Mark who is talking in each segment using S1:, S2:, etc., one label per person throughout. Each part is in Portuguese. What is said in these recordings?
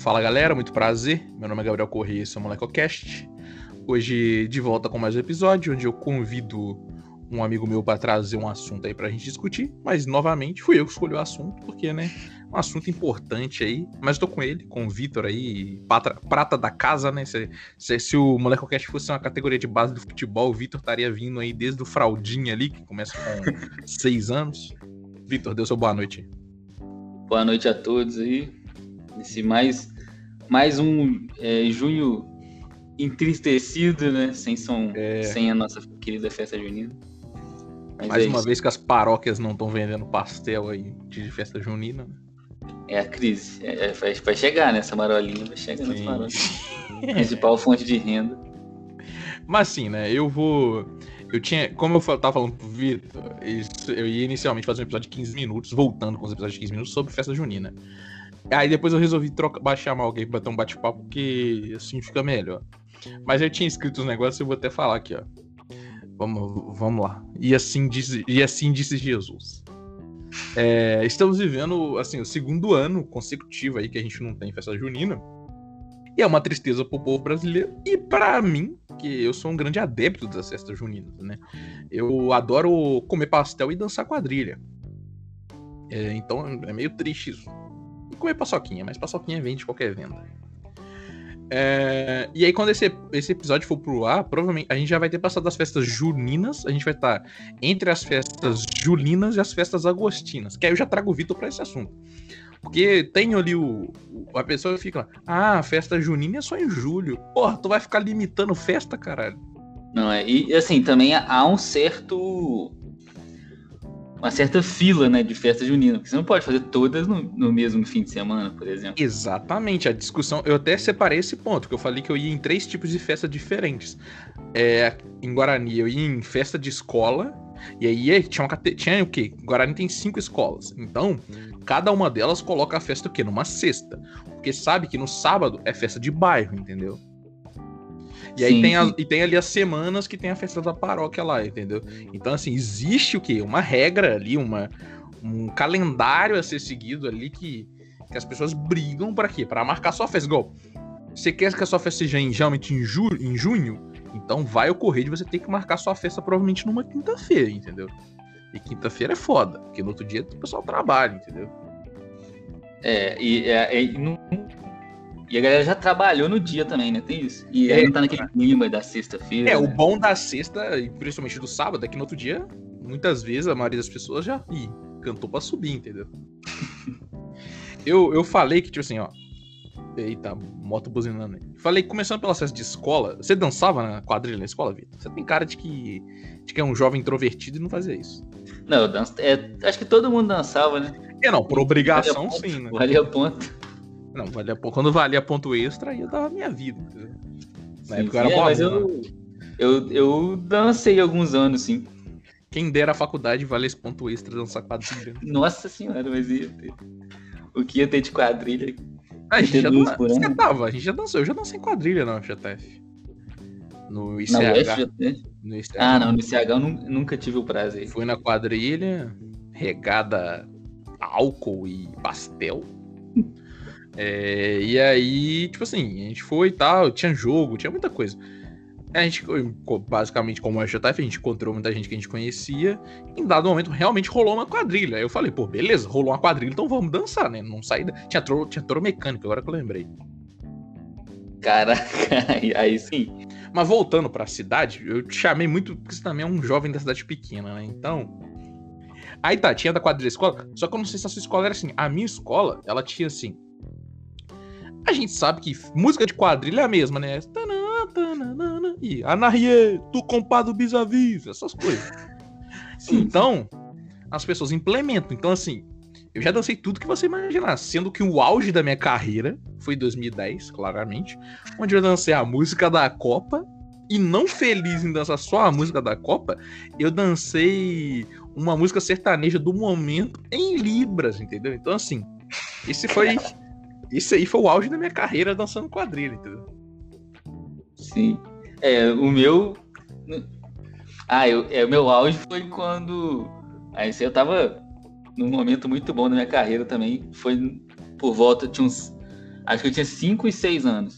S1: Fala galera, muito prazer. Meu nome é Gabriel Corrêa esse é o MolecoCast. Hoje de volta com mais um episódio onde eu convido um amigo meu para trazer um assunto aí pra gente discutir, mas novamente fui eu que escolhi o assunto, porque, né, um assunto importante aí, mas tô com ele, com o Vitor aí, patra, prata da casa, né, se, se, se o MolecoCast fosse uma categoria de base do futebol, o Vitor estaria vindo aí desde o fraldinha ali, que começa com seis anos. Vitor, deu seu boa noite.
S2: Boa noite a todos aí, esse mais, mais um é, junho entristecido, né, sem, som, é... sem a nossa querida festa junina.
S1: Mas Mais é uma isso. vez que as paróquias não estão vendendo pastel aí de festa junina. Né?
S2: É a crise. É, é, vai, vai chegar, né? Essa marolinha vai chegar nas paróquias. Principal fonte de renda.
S1: Mas sim, né? Eu vou. Eu tinha. Como eu tava falando pro Vitor, eu ia inicialmente fazer um episódio de 15 minutos, voltando com os episódios de 15 minutos sobre festa junina. Aí depois eu resolvi troca, baixar mal alguém pra bater um bate-papo, porque assim fica melhor. Mas eu tinha escrito os negócios eu vou até falar aqui, ó. Vamos, vamos lá. E assim disse, e assim disse Jesus. É, estamos vivendo assim o segundo ano consecutivo aí que a gente não tem festa junina. E é uma tristeza pro povo brasileiro e para mim, que eu sou um grande adepto das festas juninas, né? Eu adoro comer pastel e dançar quadrilha. É, então é meio triste isso. Comer paçoquinha, mas paçoquinha vem de qualquer venda. É, e aí, quando esse, esse episódio for pro ar, provavelmente a gente já vai ter passado das festas juninas. A gente vai estar entre as festas julinas e as festas agostinas. Que aí eu já trago o Vitor pra esse assunto. Porque tem ali o. A pessoa fica, ah, a festa junina é só em julho. Porra, tu vai ficar limitando festa, caralho.
S2: Não, é. E assim, também há um certo uma certa fila, né, de festa junina, porque você não pode fazer todas no, no, mesmo fim de semana, por exemplo.
S1: Exatamente, a discussão, eu até separei esse ponto, que eu falei que eu ia em três tipos de festa diferentes. É, em Guarani eu ia em festa de escola, e aí tinha, uma, tinha o quê? Guarani tem cinco escolas, então cada uma delas coloca a festa o quê? Numa sexta, porque sabe que no sábado é festa de bairro, entendeu? E aí tem, a, e tem ali as semanas que tem a festa da paróquia lá, entendeu? Então, assim, existe o quê? Uma regra ali, uma, um calendário a ser seguido ali que, que as pessoas brigam para quê? Para marcar sua festa. Igual, você quer que a sua festa seja em, geralmente em, ju, em junho? Então vai ocorrer de você ter que marcar sua festa provavelmente numa quinta-feira, entendeu? E quinta-feira é foda, porque no outro dia o pessoal trabalha, entendeu?
S2: É, e, é, e não, e a galera já trabalhou no dia também, né? Tem isso. E aí é, não tá naquele clima da sexta-feira.
S1: É,
S2: né?
S1: o bom da sexta, e principalmente do sábado, é que no outro dia, muitas vezes, a maioria das pessoas já ih, cantou pra subir, entendeu? eu, eu falei que, tipo assim, ó. Eita, moto buzinando aí. Falei, começando pela festa de escola, você dançava na quadrilha na escola, Vitor? Você tem cara de que, de que é um jovem introvertido e não fazia isso.
S2: Não, eu danço, é, acho que todo mundo dançava, né?
S1: É, não, por obrigação, valia sim,
S2: né? Valia ponto.
S1: Não, valia, quando valia ponto extra, aí eu dava minha vida.
S2: Na sim, época eu era é, mas eu, eu, eu dancei alguns anos, sim.
S1: Quem dera a faculdade valer esse ponto extra dançar quadrilha.
S2: Nossa senhora, mas ia ter. O que ia ter de quadrilha?
S1: A gente, já, dan... Você tava, a gente já dançou. Eu já dancei quadrilha na UFJF.
S2: No ICH. No ICH. Ah, não, no ICH eu nunca tive o prazer.
S1: Fui na quadrilha, regada álcool e pastel. É, e aí, tipo assim, a gente foi e tal, tinha jogo, tinha muita coisa. A gente, basicamente, como a JF, a gente encontrou muita gente que a gente conhecia. Em dado momento, realmente rolou uma quadrilha. Aí eu falei, pô, beleza, rolou uma quadrilha, então vamos dançar, né? Não sair. Da... Tinha, tinha toro mecânico, agora que eu lembrei.
S2: Caraca, aí sim.
S1: Mas voltando pra cidade, eu te chamei muito, porque você também é um jovem da cidade pequena, né? Então. Aí tá, tinha da quadrilha escola. Só que eu não sei se a sua escola era assim. A minha escola, ela tinha assim a gente sabe que música de quadrilha é a mesma, né? E Anarie, tu compadre vis essas coisas. Então, as pessoas implementam. Então, assim, eu já dancei tudo que você imaginar. Sendo que o auge da minha carreira foi 2010, claramente. Onde eu dancei a música da Copa. E não feliz em dançar só a música da Copa, eu dancei uma música sertaneja do momento em Libras, entendeu? Então, assim, esse foi isso aí foi o auge da minha carreira dançando quadrilha, entendeu?
S2: Sim. É, o meu. Ah, eu, é, o meu auge foi quando. Aí eu tava num momento muito bom da minha carreira também. Foi por volta de uns. Acho que eu tinha 5 e 6 anos.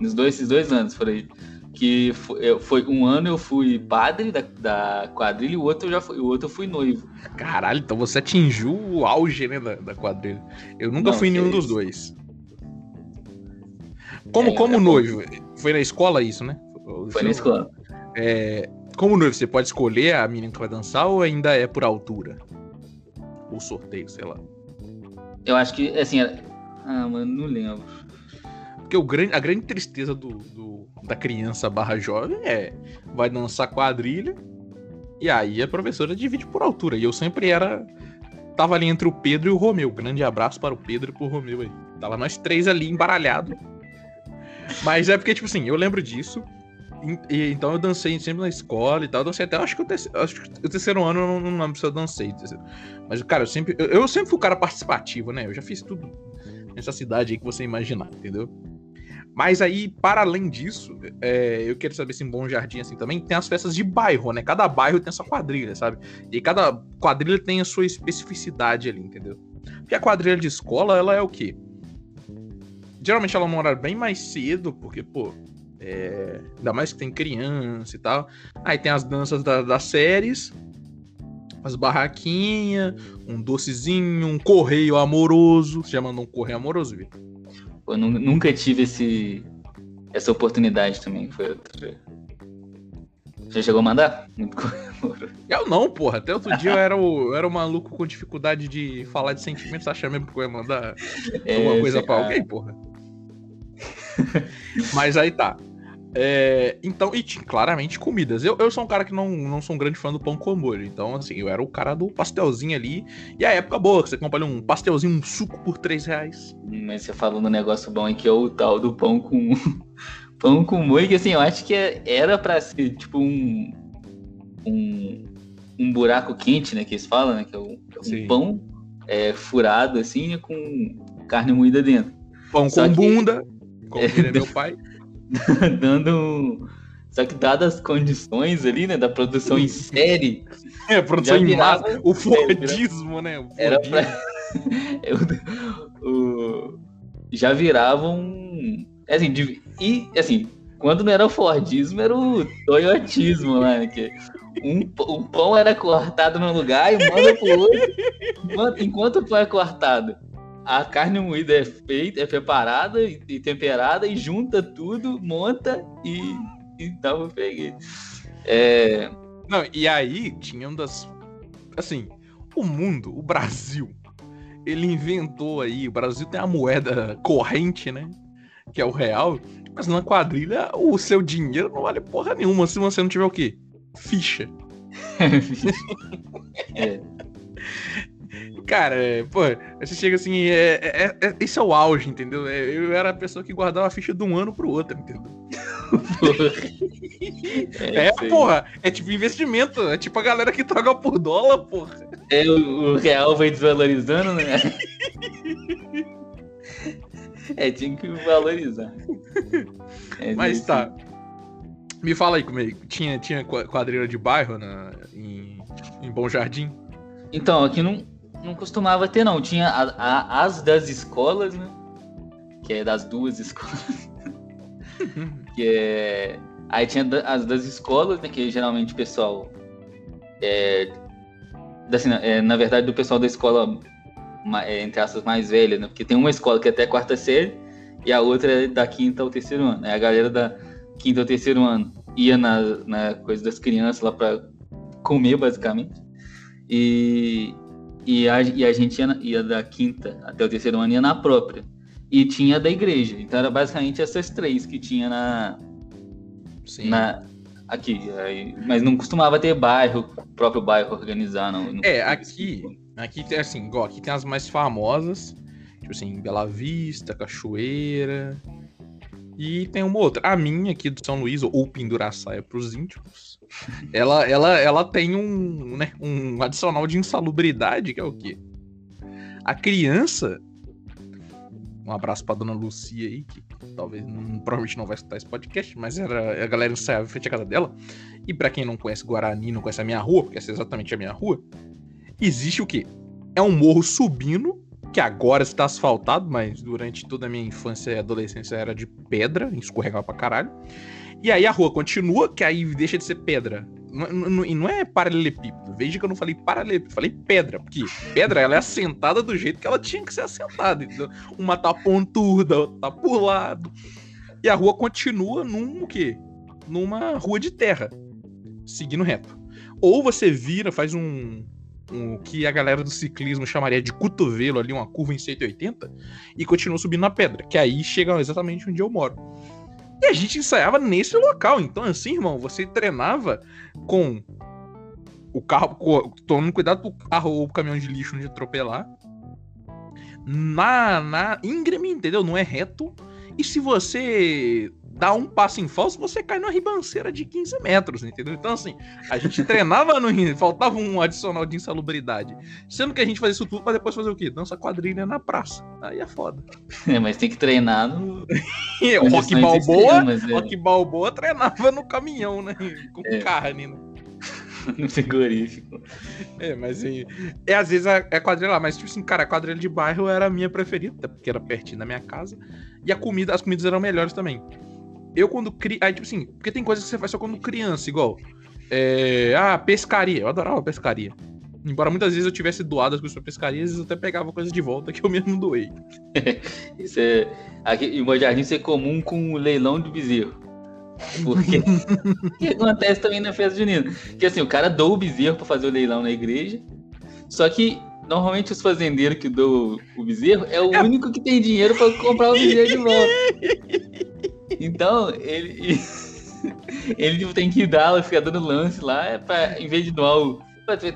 S2: Nos dois, esses dois anos, por aí. Que foi, foi, um ano eu fui padre da, da quadrilha e o outro, eu já fui, o outro eu fui noivo.
S1: Caralho, então você atingiu o auge né, da, da quadrilha. Eu nunca Não, fui nenhum dos dois. Como, é, como é noivo? Foi na escola isso, né?
S2: Foi na escola.
S1: É, como noivo, você pode escolher a menina que vai dançar ou ainda é por altura? Ou sorteio, sei lá.
S2: Eu acho que, assim, ah, mano, não lembro.
S1: Porque o grande, a grande tristeza do, do, da criança barra jovem é vai dançar quadrilha e aí a professora divide por altura. E eu sempre era. Tava ali entre o Pedro e o Romeu. Grande abraço para o Pedro e pro Romeu aí. Tava nós três ali embaralhado. Mas é porque, tipo assim, eu lembro disso. E, então eu dancei sempre na escola e tal. Eu dancei até acho que o terceiro, acho que o terceiro ano eu não, não lembro se eu dancei. Mas, cara, eu sempre. Eu, eu sempre fui o cara participativo, né? Eu já fiz tudo nessa cidade aí que você imaginar, entendeu? Mas aí, para além disso, é, eu quero saber se em Bom Jardim, assim, também tem as festas de bairro, né? Cada bairro tem a sua quadrilha, sabe? E cada quadrilha tem a sua especificidade ali, entendeu? Porque a quadrilha de escola, ela é o quê? Geralmente ela mora bem mais cedo, porque, pô, é... ainda mais que tem criança e tal. Aí tem as danças da, das séries, as barraquinhas, um docezinho, um correio amoroso. Você já mandou um correio amoroso, Vitor?
S2: Eu nunca tive esse, essa oportunidade também. Foi outra. Já chegou a mandar?
S1: Eu não, porra. Até outro dia eu era o, eu era o maluco com dificuldade de falar de sentimentos, achar mesmo que eu ia mandar é, alguma coisa pra alguém, porra. Mas aí tá. É, então, e tinha claramente comidas. Eu, eu sou um cara que não, não sou um grande fã do pão com molho. Então, assim, eu era o cara do pastelzinho ali. E a época boa, que você compra ali um pastelzinho, um suco por 3 reais.
S2: Mas você falou no negócio bom aí que é o tal do pão com. pão com molho, que assim, eu acho que é, era pra ser tipo um. Um, um buraco quente, né? Que eles falam, né? Que é um, um pão é, furado, assim, né, com carne moída dentro.
S1: Pão Só com que... bunda, como é, meu pai.
S2: dando. Só que dadas as condições ali, né, da produção em série.
S1: É, produção em massa, o Fordismo, né? O
S2: Era pra... O... Já viravam. Assim, de... e assim, quando não era o Fordismo, era o Toyotismo lá, né? Que um, um pão era cortado num lugar e manda pro outro. Enquanto o pão é cortado, a carne moída é feita, é preparada e, temperada e junta tudo, monta e, e dá pro freguês. É...
S1: Não, e aí tinha um das. Assim, o mundo, o Brasil, ele inventou aí. O Brasil tem a moeda corrente, né? Que é o real. Mas na quadrilha, o seu dinheiro não vale porra nenhuma se você não tiver o quê? Ficha. é. Cara, é, pô, você chega assim, é, é, é, esse é o auge, entendeu? É, eu era a pessoa que guardava a ficha de um ano pro outro, entendeu? é, é porra, é tipo investimento, é tipo a galera que troca por dólar, porra.
S2: É, o, o real vai desvalorizando, né? é, tinha que valorizar.
S1: É, Mas tá. Me fala aí comigo, tinha, tinha quadrilha de bairro na, em, em Bom Jardim?
S2: Então, aqui não, não costumava ter, não. Tinha a, a, as das escolas, né? Que é das duas escolas. que é... Aí tinha as das escolas, né? Que geralmente o pessoal. É, assim, é, na verdade, do pessoal da escola, é, entre aspas, mais velha, né? Porque tem uma escola que é até quarta série e a outra é da quinta ao terceiro ano. É a galera da quinta ao terceiro ano ia na, na coisa das crianças lá pra comer, basicamente. E, e a, e a gente ia, ia, da quinta até o terceiro ano ia na própria. E tinha da igreja. Então era basicamente essas três que tinha na. Sim. Na, aqui. Mas não costumava ter bairro, próprio bairro organizar, não. não
S1: é, aqui. Aqui tem assim, igual, aqui tem as mais famosas. Tipo assim, Bela Vista, Cachoeira. E tem uma outra. A minha aqui do São Luís, ou Penduraçaia para os íntimos, ela, ela, ela tem um, né, um adicional de insalubridade, que é o quê? A criança. Um abraço pra dona Lucia aí, que talvez não, provavelmente não vai escutar esse podcast, mas era a galera ensaiava em frente à casa dela. E para quem não conhece Guarani, não conhece a minha rua, porque essa é exatamente a minha rua, existe o quê? É um morro subindo que agora está asfaltado, mas durante toda a minha infância e adolescência era de pedra, escorregava pra caralho. E aí a rua continua, que aí deixa de ser pedra. E não é paralelepípedo. Veja que eu não falei paralelepípedo, falei pedra. Porque pedra, ela é assentada do jeito que ela tinha que ser assentada. Entendeu? Uma tá pontuda, outra tá por lado. E a rua continua num o quê? Numa rua de terra. Seguindo reto. Ou você vira, faz um, o que a galera do ciclismo chamaria de cotovelo ali, uma curva em 180, e continua subindo na pedra, que aí chega exatamente onde eu moro. E a gente ensaiava nesse local. Então, assim, irmão, você treinava com o carro, tomando cuidado pro carro ou pro caminhão de lixo de atropelar. Na, na íngreme, entendeu? Não é reto. E se você dá um passo em falso, você cai numa ribanceira de 15 metros, entendeu? Então, assim, a gente treinava no faltava um adicional de insalubridade. Sendo que a gente fazia isso tudo pra depois fazer o quê? Dança quadrilha na praça. Aí é foda.
S2: É, mas tem que treinar no.
S1: o Rock Balboa, é. Rock Balboa treinava no caminhão, né? Com é. carne, né?
S2: no frigorífico.
S1: É, mas é, é às vezes é, é quadrilha lá, mas tipo assim, cara, a quadrilha de bairro era a minha preferida, porque era pertinho da minha casa. E a comida, as comidas eram melhores também. Eu quando crio. Aí, tipo assim, porque tem coisas que você faz só quando criança, igual. É, ah, pescaria. Eu adorava pescaria. Embora muitas vezes eu tivesse doado as coisas pra pescaria, às vezes eu até pegava coisas de volta que eu mesmo doei.
S2: Isso é. Aqui em Bojardim isso é comum com o leilão de bezerro. Porque o que acontece também na festa junina? Que assim, o cara doa o bezerro pra fazer o leilão na igreja. Só que normalmente os fazendeiros que doam o bezerro é o é. único que tem dinheiro para comprar o bezerro de volta. Então, ele. ele tipo, tem que dar, ficar dando lance lá, é pra, em vez de doar o.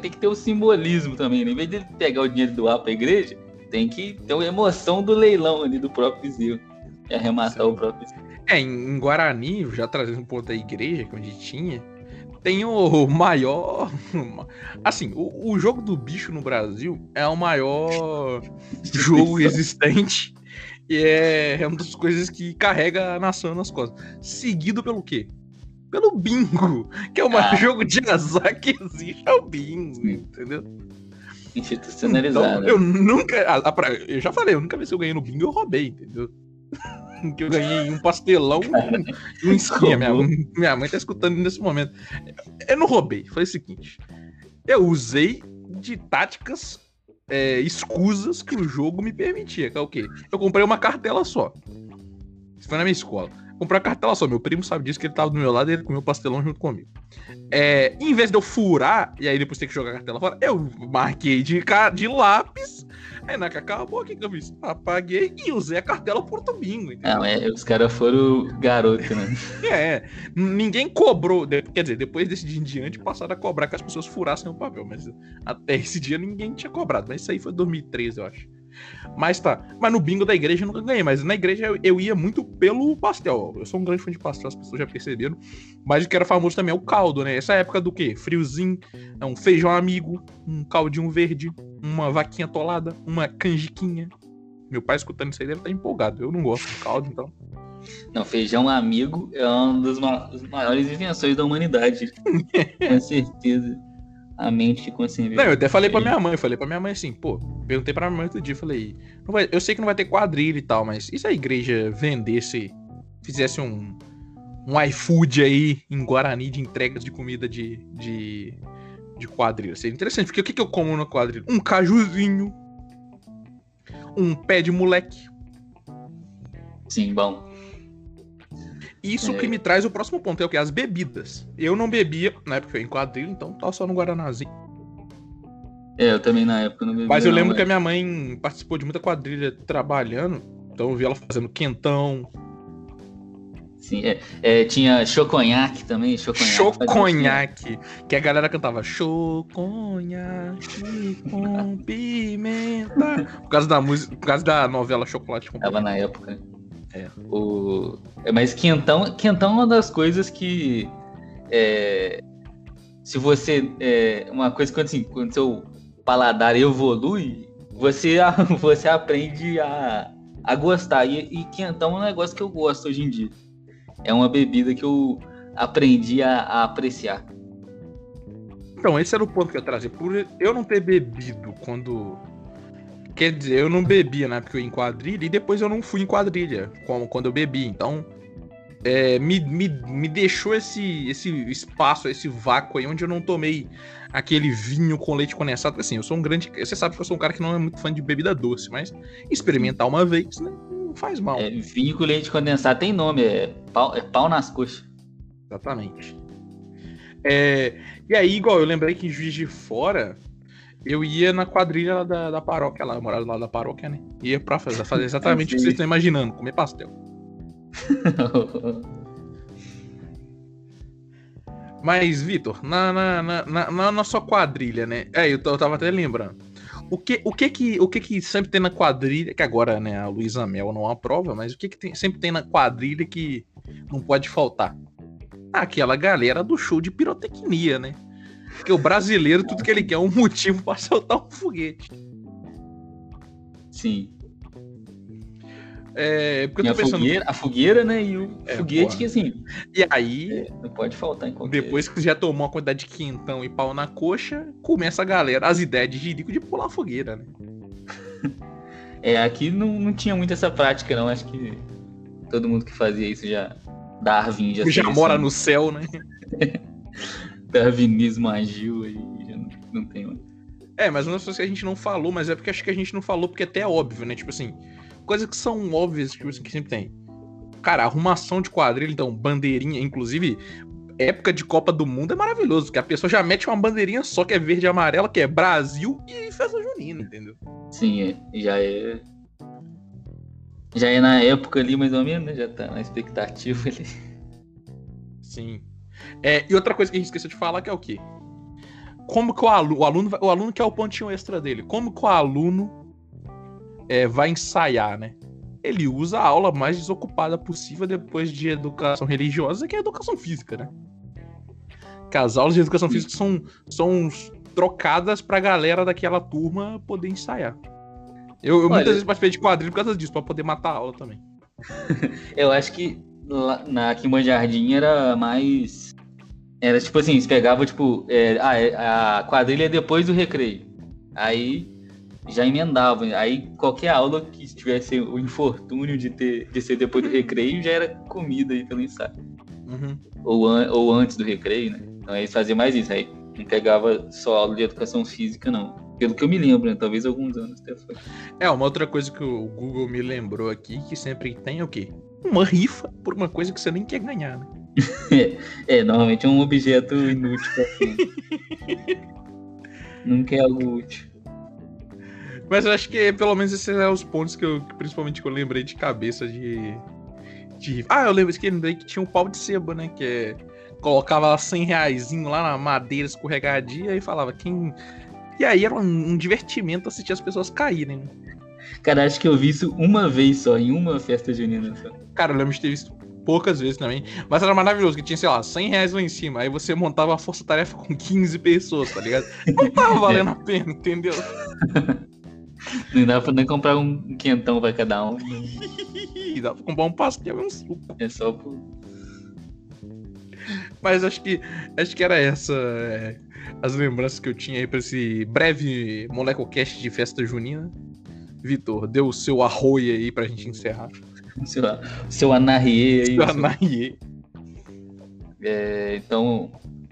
S2: Tem que ter o simbolismo também, né? Em vez de pegar o dinheiro e doar pra igreja, tem que ter a emoção do leilão ali do próprio vizinho. E arrematar Sim. o próprio vizinho.
S1: É, em Guarani, já trazendo um ponto da igreja que onde tinha, tem o maior. Assim, o, o jogo do bicho no Brasil é o maior jogo existente e é, é uma das coisas que carrega a nação nas costas. Seguido pelo quê? Pelo bingo, que é o maior ah. jogo de azar que existe, é o bingo, entendeu?
S2: Institucionalizado.
S1: Então, eu nunca. Eu já falei, eu nunca vi se eu ganhei no bingo, eu roubei, entendeu? que eu ganhei um pastelão e um esquema. Minha, minha mãe tá escutando nesse momento. Eu não roubei, foi o seguinte. Eu usei de táticas é, escusas que o jogo me permitia. Que é o quê? Eu comprei uma cartela só. Isso foi na minha escola. Comprei uma cartela só. Meu primo sabe disso, que ele tava do meu lado e ele comeu pastelão junto comigo. É, em vez de eu furar e aí depois ter que jogar a cartela fora, eu marquei de, de lápis Aí na que acabou, o que, que eu fiz? Apaguei e usei a cartela Porto Bingo.
S2: Não, é, os caras foram garoto, né?
S1: é, ninguém cobrou. Quer dizer, depois desse dia em diante passaram a cobrar que as pessoas furassem o papel. Mas até esse dia ninguém tinha cobrado. Mas isso aí foi 2013, eu acho. Mas tá. Mas no bingo da igreja eu nunca ganhei. Mas na igreja eu, eu, ia muito pelo pastel. Eu sou um grande fã de pastel, as pessoas já perceberam. Mas o que era famoso também é o caldo, né? Essa época do quê? Friozinho, é um feijão amigo, um caldinho verde, uma vaquinha tolada, uma canjiquinha. Meu pai escutando isso aí deve estar empolgado. Eu não gosto de caldo, então.
S2: Não, feijão amigo é uma das maiores invenções da humanidade. Com certeza a mente consciente.
S1: Não, eu até falei pra minha mãe, falei pra minha mãe assim, pô, perguntei pra minha mãe outro dia, falei, vai, eu sei que não vai ter quadrilha e tal, mas e se a igreja vendesse, fizesse um, um iFood aí em Guarani de entregas de comida de, de, de quadrilha? Seria interessante, porque o que, que eu como na quadrilha? Um cajuzinho, um pé de moleque.
S2: Sim, bom.
S1: Isso é. que me traz o próximo ponto, é o que? As bebidas. Eu não bebia, na época eu em quadrilha, então tava só no Guaranazinho.
S2: É, eu também na época não bebia.
S1: Mas eu lembro
S2: não,
S1: que a minha mãe participou de muita quadrilha trabalhando, então eu vi ela fazendo quentão.
S2: Sim, é, é, tinha choconhaque também, choconhaque.
S1: Choconhaque, que a galera cantava choconhaque com pimenta. Por causa da música, por causa da novela Chocolate com
S2: Tava na época. É. O... É, mas quentão, quentão é uma das coisas que. É, se você. É, uma coisa que assim, quando seu paladar evolui, você, você aprende a, a gostar. E, e quentão é um negócio que eu gosto hoje em dia. É uma bebida que eu aprendi a, a apreciar.
S1: Então, esse era o ponto que eu trazia. Por eu não ter bebido quando Quer dizer, eu não bebia na época que eu ia em quadrilha e depois eu não fui em quadrilha como quando eu bebi. Então, é, me, me, me deixou esse, esse espaço, esse vácuo aí onde eu não tomei aquele vinho com leite condensado. Assim, eu sou um grande. Você sabe que eu sou um cara que não é muito fã de bebida doce, mas experimentar uma vez, né? Não faz mal.
S2: É, vinho com leite condensado tem nome, é pau, é pau nas coxas.
S1: Exatamente. É, e aí, igual, eu lembrei que em Juiz de Fora, eu ia na quadrilha da, da paróquia lá, eu morava lá da paróquia, né? Ia pra fazer, fazer exatamente o que vocês estão imaginando, comer pastel. Mas, Vitor, na, na, na, na, nossa quadrilha, né? É, eu, eu tava até lembrando. O que, o que que o que que sempre tem na quadrilha, que agora, né, a Luísa Mel não aprova, mas o que que tem, sempre tem na quadrilha que não pode faltar? Aquela galera do show de pirotecnia, né? Porque o brasileiro, tudo que ele quer é um motivo para soltar um foguete.
S2: Sim.
S1: É, porque eu
S2: tô a pensando... fogueira, a fogueira, né? E o é, foguete porra. que assim.
S1: E aí.
S2: É, não pode faltar em qualquer.
S1: Depois que já tomou uma quantidade de quentão e pau na coxa, começa a galera, as ideias de jirico de pular a fogueira, né?
S2: é, aqui não, não tinha muito essa prática, não. Acho que todo mundo que fazia isso já. Darwin já.
S1: Já mora no céu, né?
S2: Darwinismo agiu aí, já não, não tem mais.
S1: É, mas uma das coisas que a gente não falou, mas é porque acho que a gente não falou porque até é óbvio, né? Tipo assim, coisas que são óbvias tipo assim, que sempre tem. Cara, arrumação de quadrilha, então, bandeirinha, inclusive, época de Copa do Mundo é maravilhoso, porque a pessoa já mete uma bandeirinha só que é verde e amarela, que é Brasil e festa junina, entendeu?
S2: Sim, é. já é. Já é na época ali, mais ou menos, né? Já tá na expectativa ali.
S1: Sim. É, e outra coisa que a gente esqueceu de falar que é o quê? Como que o aluno, o aluno, o aluno quer o pontinho extra dele, como que o aluno é, vai ensaiar, né? Ele usa a aula mais desocupada possível depois de educação religiosa, que é a educação física, né? Que as aulas de educação física são, são trocadas pra galera daquela turma poder ensaiar. Eu, eu Olha, muitas vezes participei de quadrilha por causa disso, pra poder matar a aula também.
S2: eu acho que lá, na Quimba Jardim era mais. Era tipo assim, você pegava, tipo, é, a, é, a quadrilha é depois do recreio. Aí já emendava. Aí qualquer aula que tivesse o infortúnio de, ter, de ser depois do recreio já era comida aí pelo ensaio.
S1: Uhum.
S2: Ou, an, ou antes do recreio, né? Então eles faziam mais isso. Aí não pegava só aula de educação física, não. Pelo que eu me lembro, né? Talvez alguns anos até foi.
S1: É, uma outra coisa que o Google me lembrou aqui, que sempre tem é o quê? Uma rifa por uma coisa que você nem quer ganhar, né?
S2: É, normalmente é um objeto inútil pra Nunca é algo útil.
S1: Mas eu acho que pelo menos esses são os pontos que eu, principalmente que eu lembrei de cabeça de. de... Ah, eu lembro que lembrei que tinha um pau de seba, né? Que é. Colocava 100 reais lá na madeira escorregadia e falava quem. E aí era um, um divertimento assistir as pessoas caírem.
S2: Cara, acho que eu vi isso uma vez só, em uma festa junina. Só.
S1: Cara, eu lembro de ter visto poucas vezes também. Mas era maravilhoso, que tinha, sei lá, 100 reais lá em cima. Aí você montava a força-tarefa com 15 pessoas, tá ligado? Não tava valendo a pena, entendeu?
S2: Não dá pra nem comprar um quentão pra cada um.
S1: dá pra comprar um pastel e um suco.
S2: É só por.
S1: Mas acho que acho que era essa é, as lembranças que eu tinha aí pra esse breve MolecoCast de festa junina. Vitor, deu o seu arroio aí pra gente encerrar.
S2: Seu, seu anarriê aí.
S1: Seu anarriê.
S2: É, então,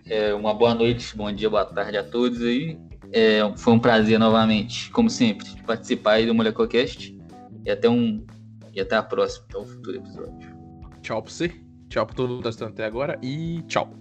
S2: é, uma boa noite, bom dia, boa tarde a todos aí. É, foi um prazer novamente, como sempre, participar aí do MolecoCast. E até um. E até a próxima, até o futuro episódio.
S1: Tchau pra você. Tchau pra todo mundo que tá assistindo até agora e tchau.